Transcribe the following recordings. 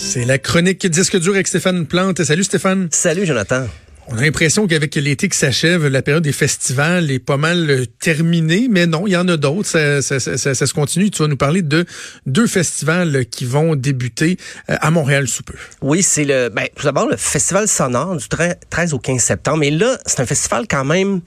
C'est la chronique disque dur avec Stéphane Plante. Salut Stéphane. Salut Jonathan. On a l'impression qu'avec l'été qui s'achève, la période des festivals est pas mal euh, terminée, mais non, il y en a d'autres. Ça, ça, ça, ça, se continue. Tu vas nous parler de deux festivals qui vont débuter euh, à Montréal sous peu. Oui, c'est le, ben, tout d'abord le Festival sonore du 13 au 15 septembre. Et là, c'est un festival quand même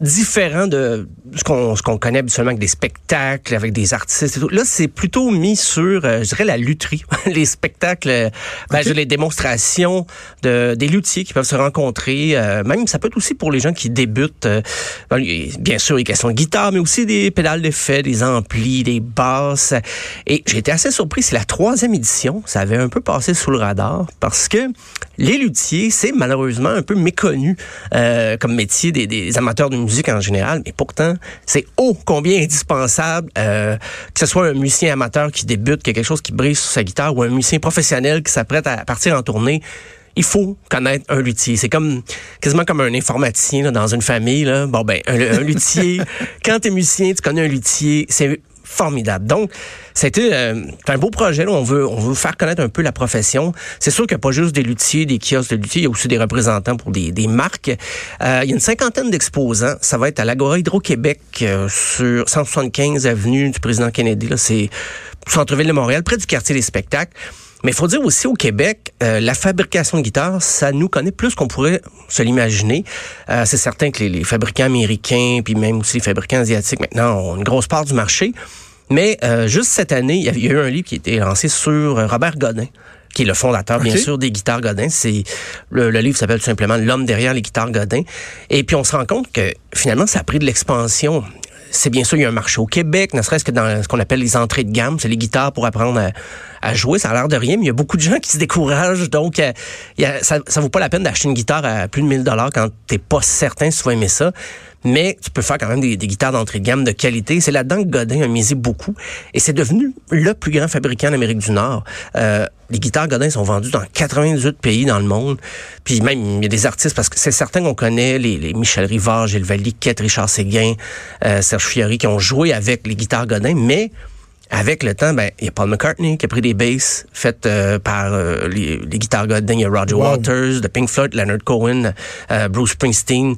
différent de ce qu'on ce qu'on connaît habituellement avec des spectacles, avec des artistes et tout. Là, c'est plutôt mis sur, euh, je dirais, la lutherie. les spectacles, euh, ben, les démonstrations de des luthiers qui peuvent se rencontrer. Euh, même, ça peut être aussi pour les gens qui débutent. Ben, bien sûr, les questions de guitare, mais aussi des pédales d'effet, des amplis, des basses. Et j'ai été assez surpris. C'est la troisième édition. Ça avait un peu passé sous le radar parce que les luthiers, c'est malheureusement un peu méconnu comme métier des, des amateurs de musique en général, mais pourtant, c'est ô combien indispensable euh, que ce soit un musicien amateur qui débute, qui a quelque chose qui brise sur sa guitare, ou un musicien professionnel qui s'apprête à partir en tournée il faut connaître un luthier. C'est comme quasiment comme un informaticien dans une famille. Là. Bon ben, un, un luthier. quand tu es musicien, tu connais un luthier. C'est formidable. Donc, c'était euh, un beau projet. Là. On veut on veut faire connaître un peu la profession. C'est sûr qu'il n'y a pas juste des luthiers, des kiosques de luthiers, il y a aussi des représentants pour des, des marques. Euh, il y a une cinquantaine d'exposants. Ça va être à l'Agora Hydro-Québec euh, sur 175 avenue du président Kennedy. C'est centre-ville de Montréal, près du quartier des spectacles. Mais il faut dire aussi au Québec, euh, la fabrication de guitares, ça nous connaît plus qu'on pourrait se l'imaginer. Euh, c'est certain que les, les, fabricants américains, puis même aussi les fabricants asiatiques maintenant ont une grosse part du marché. Mais euh, juste cette année, il y, a, eu un livre qui a été lancé sur Robert Godin qui est le fondateur, bien sûr, des guitares Godin. C'est le, le livre s'appelle tout simplement L'homme derrière les guitares Godin. Et puis on se rend compte que finalement, ça a pris de l'expansion c'est bien sûr, il y a un marché au Québec, ne serait-ce que dans ce qu'on appelle les entrées de gamme, c'est les guitares pour apprendre à, jouer. Ça a l'air de rien, mais il y a beaucoup de gens qui se découragent. Donc, euh, ça, ça vaut pas la peine d'acheter une guitare à plus de 1000 dollars quand t'es pas certain si tu vas aimer ça mais tu peux faire quand même des, guitares d'entrée de gamme de qualité. C'est là-dedans que Godin a misé beaucoup et c'est devenu le plus grand fabricant d'Amérique du Nord. Euh, les guitares Godin sont vendues dans 98 pays dans le monde. Puis même, il y a des artistes, parce que c'est certain qu'on connaît les, les, Michel Rivard, Gilles Valiquette, Richard Séguin, euh, Serge Fiori qui ont joué avec les guitares Godin, mais avec le temps, ben, il y a Paul McCartney qui a pris des basses faites euh, par euh, les, guitares Godin. Il y a Roger Waters, de Pink Floyd, Leonard Cohen, euh, Bruce Springsteen.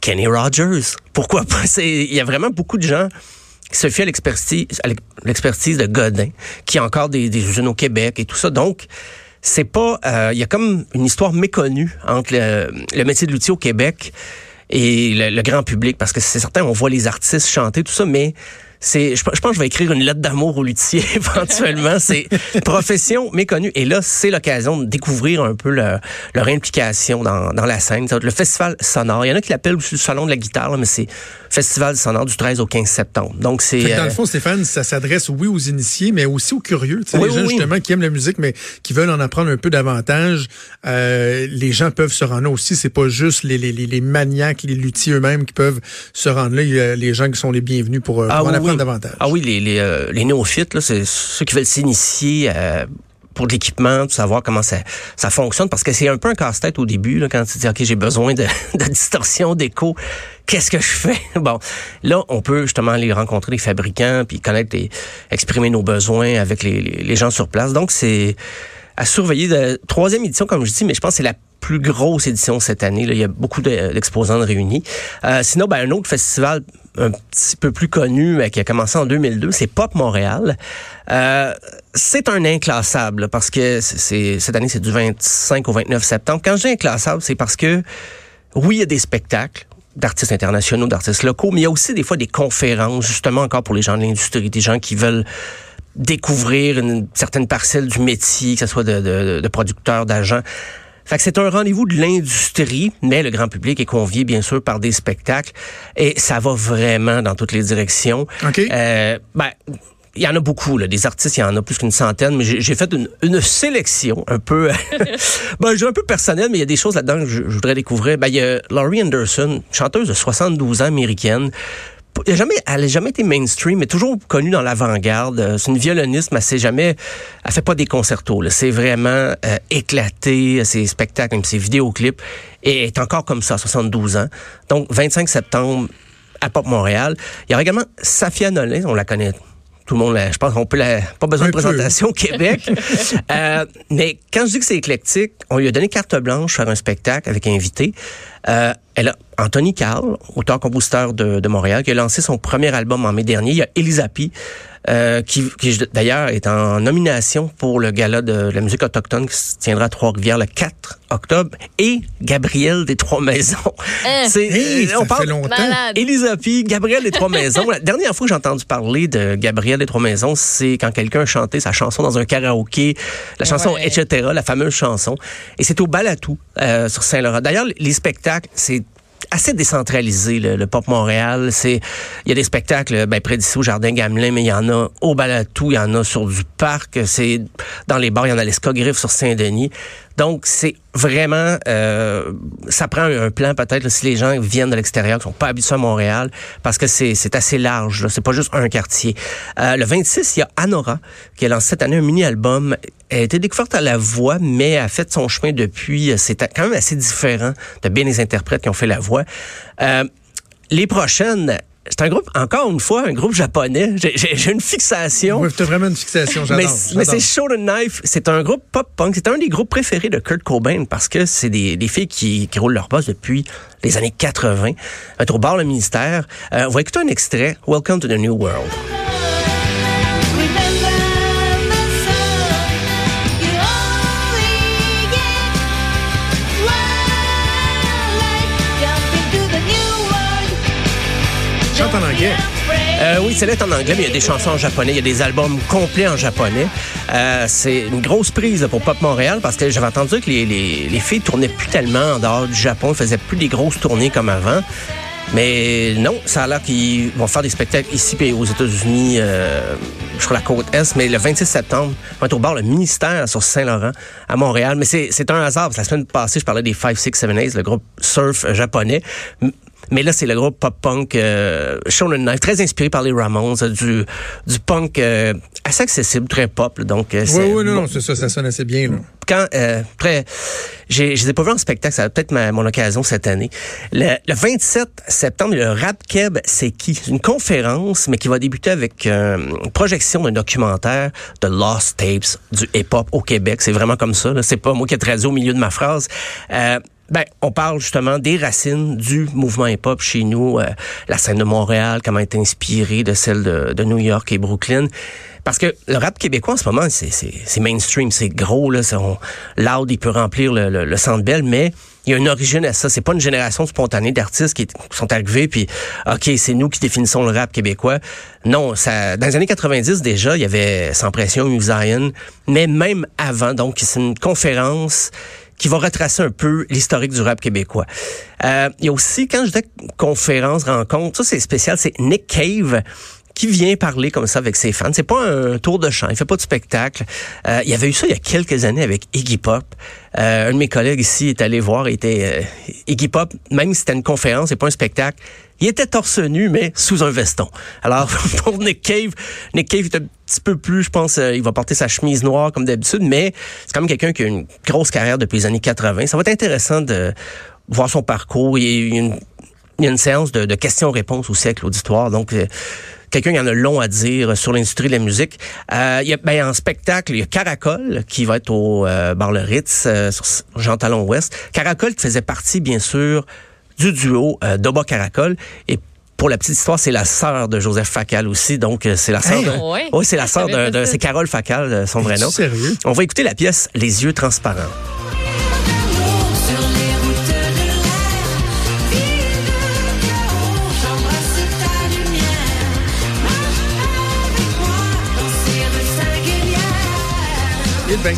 Kenny Rogers. Pourquoi pas? Il y a vraiment beaucoup de gens qui se fient à l'expertise, de Godin, qui a encore des, des usines au Québec et tout ça. Donc, c'est pas, il y a comme une histoire méconnue entre le, métier de l'outil au Québec et le, le, grand public, parce que c'est certain, on voit les artistes chanter, tout ça, mais c'est, je, pense que je vais écrire une lettre d'amour au luthier éventuellement. c'est profession méconnue. Et là, c'est l'occasion de découvrir un peu leur, implication dans, dans la scène. Le festival sonore. Il y en a qui l'appellent aussi le salon de la guitare, mais c'est festival sonore du 13 au 15 septembre. Donc c'est. Dans le euh, fond, Stéphane, ça s'adresse oui aux initiés, mais aussi aux curieux. Les gens justement qui aiment la musique, mais qui veulent en apprendre un peu davantage. Euh, les gens peuvent se rendre là aussi. C'est pas juste les, les, les, maniaques, les luthiers eux-mêmes qui peuvent se rendre là. Il y a les gens qui sont les bienvenus pour, euh, ah en ah oui, les, les, euh, les néophytes, c'est ceux qui veulent s'initier euh, pour l'équipement, de savoir comment ça, ça fonctionne, parce que c'est un peu un casse-tête au début, là, quand tu dis, OK, j'ai besoin de, de distorsion, d'écho, qu'est-ce que je fais? Bon, là, on peut justement aller rencontrer les fabricants, puis connaître et exprimer nos besoins avec les, les, gens sur place. Donc, c'est à surveiller. De, troisième édition, comme je dis, mais je pense que c'est la plus grosse édition cette année. Là. Il y a beaucoup d'exposants de, réunis. Euh, sinon, ben, un autre festival un petit peu plus connu, mais qui a commencé en 2002, c'est Pop Montréal. Euh, c'est un inclassable parce que c'est cette année, c'est du 25 au 29 septembre. Quand je dis inclassable, c'est parce que oui, il y a des spectacles d'artistes internationaux, d'artistes locaux, mais il y a aussi des fois des conférences, justement encore pour les gens de l'industrie, des gens qui veulent découvrir une certaine parcelle du métier, que ce soit de, de, de producteurs, d'agents. Fait que c'est un rendez-vous de l'industrie, mais le grand public est convié, bien sûr, par des spectacles. Et ça va vraiment dans toutes les directions. OK. Euh, ben, il y en a beaucoup, là. des artistes, il y en a plus qu'une centaine, mais j'ai fait une, une, sélection un peu, ben, un peu personnelle, mais il y a des choses là-dedans que je, je, voudrais découvrir. Ben, il y a Laurie Anderson, chanteuse de 72 ans américaine elle n'a jamais, elle jamais été mainstream, mais toujours connue dans l'avant-garde. Euh, c'est une violoniste, mais elle jamais, elle fait pas des concertos. C'est vraiment euh, éclaté, ses spectacles, même ses vidéoclips, et est encore comme ça, 72 ans. Donc, 25 septembre à Pop Montréal. Il y a également Safia Nolin, on la connaît tout le monde, je pense qu'on peut la, pas besoin de présentation au Québec. euh, mais quand je dis que c'est éclectique, on lui a donné carte blanche faire un spectacle avec invité. Euh, elle a Anthony Carl, auteur-compositeur de, de, Montréal, qui a lancé son premier album en mai dernier. Il y a Elisa euh, qui, qui d'ailleurs est en nomination pour le gala de la musique autochtone qui se tiendra à Trois-Rivières le 4 octobre. Et Gabriel des Trois-Maisons. Hein? C'est, euh, on parle longtemps. Elisa Gabriel des Trois-Maisons. la dernière fois que j'ai entendu parler de Gabriel des Trois-Maisons, c'est quand quelqu'un chantait sa chanson dans un karaoké, la chanson etc., la fameuse chanson. Et c'est au Balatou, euh, sur Saint-Laurent. D'ailleurs, les spectacles, c'est assez décentralisé, le, Pop Montréal. C'est, il y a des spectacles ben, près d'ici au Jardin Gamelin, mais il y en a au Balatou, il y en a sur du parc. C'est dans les bars, il y en a l'Escogriffe sur Saint-Denis. Donc, c'est vraiment, euh, ça prend un plan peut-être si les gens viennent de l'extérieur, qui sont pas habitués à Montréal, parce que c'est, assez large. C'est pas juste un quartier. Euh, le 26, il y a Anora qui a lancé cette année un mini-album. Elle a été découverte à la voix, mais a fait son chemin depuis. C'est quand même assez différent de bien les interprètes qui ont fait la voix. Euh, les prochaines, c'est un groupe, encore une fois, un groupe japonais. J'ai une fixation. Oui, vraiment une fixation, j'adore. Mais, c'est Show the Knife. C'est un groupe pop-punk. C'est un des groupes préférés de Kurt Cobain parce que c'est des, des, filles qui, qui roulent leur boss depuis les années 80. Un au bar le ministère. Euh, on va écouter un extrait. Welcome to the New World. Euh, oui, c'est là en anglais, mais il y a des chansons en japonais, il y a des albums complets en japonais. Euh, c'est une grosse prise pour Pop Montréal parce que j'avais entendu que les, les, les, filles tournaient plus tellement en dehors du Japon, faisaient plus des grosses tournées comme avant. Mais non, ça a l'air qu'ils vont faire des spectacles ici et aux États-Unis, euh, sur la côte Est. Mais le 26 septembre, on va être au bar le ministère sur Saint-Laurent à Montréal. Mais c'est un hasard. Parce que la semaine passée, je parlais des 5, 6, 7, 8, le groupe surf japonais. Mais là, c'est le groupe pop-punk euh, Shonen Knife, très inspiré par les Ramones, du, du punk euh, assez accessible, très pop. donc, euh, oui, oui, non, c'est ça, ça sonne assez bien. Là. Quand, euh, après, j'ai, je les ai pas vus en spectacle, ça va peut-être mon occasion cette année. Le, le 27 septembre, le Rap Keb, c'est qui? Une conférence, mais qui va débuter avec une projection d'un documentaire de Lost Tapes du hip-hop au Québec. C'est vraiment comme ça. C'est pas moi qui ai traduit au milieu de ma phrase. Euh, ben, on parle justement des racines du mouvement hip-hop chez nous, euh, la scène de Montréal, comment elle est inspirée de celle de, de, New York et Brooklyn. Parce que le rap québécois en ce moment, c'est mainstream, c'est gros, là, on, loud, il peut remplir le, le, le centre belle, mais il y a une origine à ça. C'est pas une génération spontanée d'artistes qui sont arrivés puis ok c'est nous qui définissons le rap québécois. Non, ça dans les années 90 déjà il y avait sans pression, Zion, mais même avant. Donc c'est une conférence qui va retracer un peu l'historique du rap québécois. Euh, il y a aussi, quand je dis conférence, rencontre, ça c'est spécial, c'est Nick Cave qui vient parler comme ça avec ses fans. C'est pas un tour de chant, il fait pas de spectacle. Euh, il y avait eu ça il y a quelques années avec Iggy Pop. Euh, un de mes collègues ici est allé voir, était euh, Iggy Pop, même si c'était une conférence et pas un spectacle, il était torse nu, mais sous un veston. Alors, pour Nick Cave, Nick Cave est un petit peu plus, je pense, euh, il va porter sa chemise noire comme d'habitude, mais c'est quand même quelqu'un qui a une grosse carrière depuis les années 80. Ça va être intéressant de voir son parcours. Il y a une, il y a une séance de, de questions-réponses aussi avec l'auditoire. Donc, quelqu'un qui en a long à dire sur l'industrie de la musique. Euh, il y a, ben, en spectacle, il y a Caracol qui va être au euh, Bar Le Ritz, euh, sur Jean Talon Ouest. Caracol qui faisait partie, bien sûr, du duo euh, Doba Caracol. Et pour la petite histoire, c'est la sœur de Joseph Facal aussi. Donc, c'est la sœur de... Oui, c'est la sœur de... C'est Carole Facal, son vrai nom. Sérieux? On va écouter la pièce Les yeux transparents. Ben,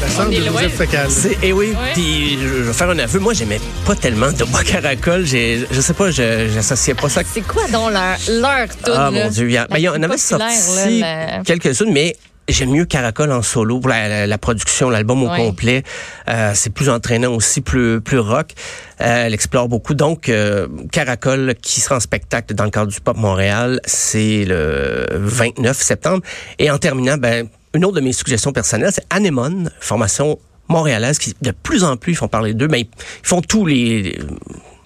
la sœur de Joseph Facal. Et eh oui, puis je vais faire un aveu. Moi, j'aimais pas tellement de bois caracol. Je sais pas, j'associais pas ça. C'est quoi dans leur, leur Ah, mon Dieu. Il y, ben, en avait sorti quelques-unes, mais J'aime mieux Caracol en solo pour la, production, l'album au complet. Euh, c'est plus entraînant aussi, plus plus rock. Euh, elle explore beaucoup. Donc, euh, Caracol qui sera en spectacle dans le cadre du Pop Montréal, c'est le 29 septembre. Et en terminant, ben une autre de mes suggestions personnelles, c'est Anemone, formation montréalaise qui de plus en plus font parler d'eux, mais ils font tous les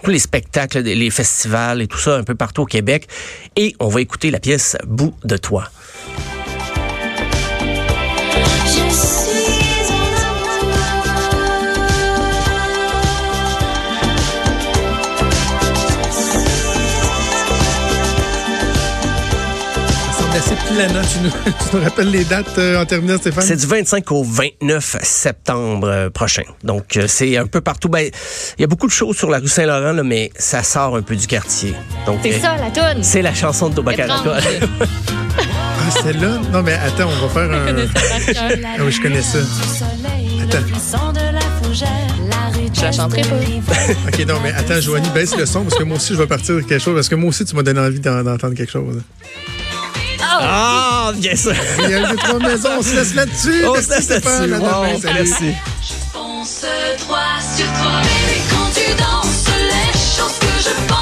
tous les spectacles, les festivals et tout ça un peu partout au Québec. Et on va écouter la pièce Bout de toi. Assez planant. Tu nous, tu nous rappelles les dates euh, en terminant, Stéphane? C'est du 25 au 29 septembre euh, prochain. Donc, euh, c'est un peu partout. Ben, il y a beaucoup de choses sur la rue Saint-Laurent, là, mais ça sort un peu du quartier. Donc, C'est ça, la toune. C'est la chanson de Tobacaraka. Ah, celle-là? Non, mais attends, on va faire un. Ah oui, je connais ça. Attends. Je la chanterai pas. OK, non, mais attends, Joanie, baisse le son parce que moi aussi, je vais partir de quelque chose. Parce que moi aussi, tu m'as donné envie d'en- d'entendre quelque chose. Ah, bien sûr. Il y a eu trois maisons, on se laisse là-dessus. On se laisse là-dessus. Wow, merci. Pense toi sur toi, baby, quand tu danses les choses que je pense.